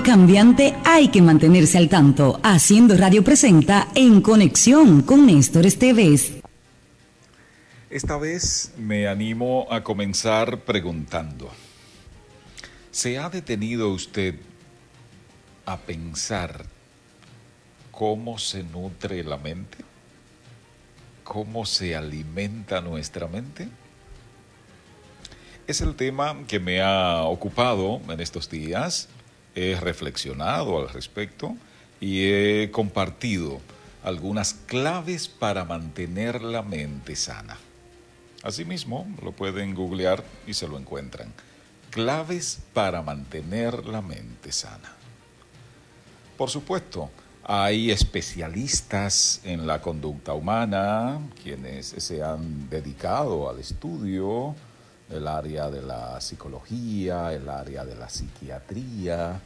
cambiante hay que mantenerse al tanto. Haciendo Radio presenta En Conexión con Néstor Esteves. Esta vez me animo a comenzar preguntando. ¿Se ha detenido usted a pensar cómo se nutre la mente? ¿Cómo se alimenta nuestra mente? Es el tema que me ha ocupado en estos días. He reflexionado al respecto y he compartido algunas claves para mantener la mente sana. Asimismo, lo pueden googlear y se lo encuentran. Claves para mantener la mente sana. Por supuesto, hay especialistas en la conducta humana, quienes se han dedicado al estudio, el área de la psicología, el área de la psiquiatría,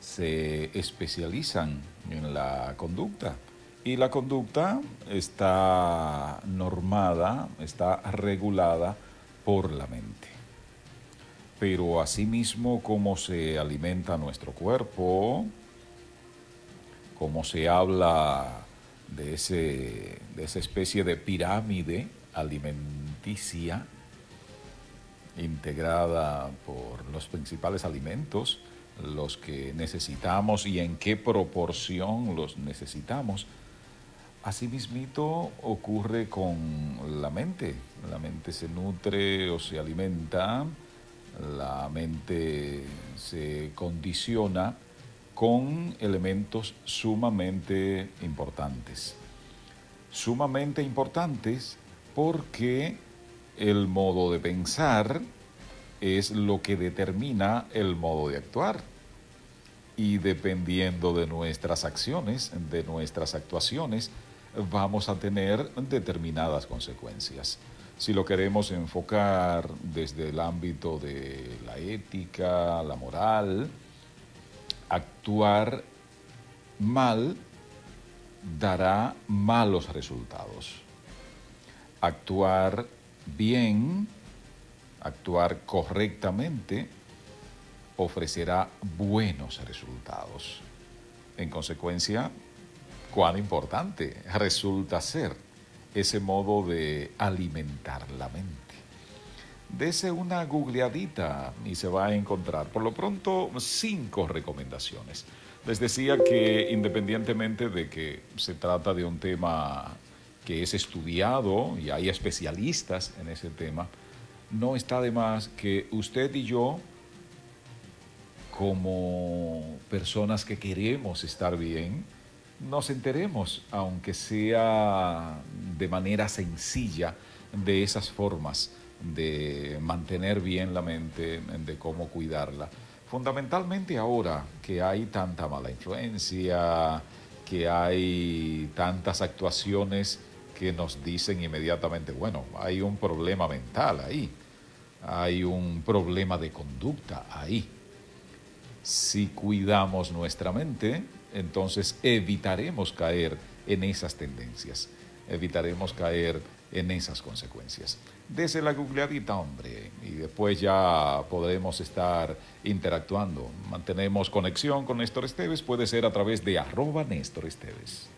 se especializan en la conducta. Y la conducta está normada, está regulada por la mente. Pero asimismo, cómo se alimenta nuestro cuerpo, cómo se habla de, ese, de esa especie de pirámide alimenticia integrada por los principales alimentos, los que necesitamos y en qué proporción los necesitamos. Asimismo ocurre con la mente. La mente se nutre o se alimenta, la mente se condiciona con elementos sumamente importantes. Sumamente importantes porque el modo de pensar es lo que determina el modo de actuar. Y dependiendo de nuestras acciones, de nuestras actuaciones, vamos a tener determinadas consecuencias. Si lo queremos enfocar desde el ámbito de la ética, la moral, actuar mal dará malos resultados. Actuar bien, actuar correctamente, ofrecerá buenos resultados. En consecuencia, cuán importante resulta ser ese modo de alimentar la mente. Dese una googleadita y se va a encontrar, por lo pronto, cinco recomendaciones. Les decía que independientemente de que se trata de un tema que es estudiado y hay especialistas en ese tema, no está de más que usted y yo, como personas que queremos estar bien, nos enteremos, aunque sea de manera sencilla, de esas formas de mantener bien la mente, de cómo cuidarla. Fundamentalmente ahora que hay tanta mala influencia, que hay tantas actuaciones que nos dicen inmediatamente, bueno, hay un problema mental ahí, hay un problema de conducta ahí. Si cuidamos nuestra mente, entonces evitaremos caer en esas tendencias, evitaremos caer en esas consecuencias. Dese la googleadita, hombre, y después ya podremos estar interactuando. Mantenemos conexión con Néstor Esteves, puede ser a través de arroba Néstor Esteves.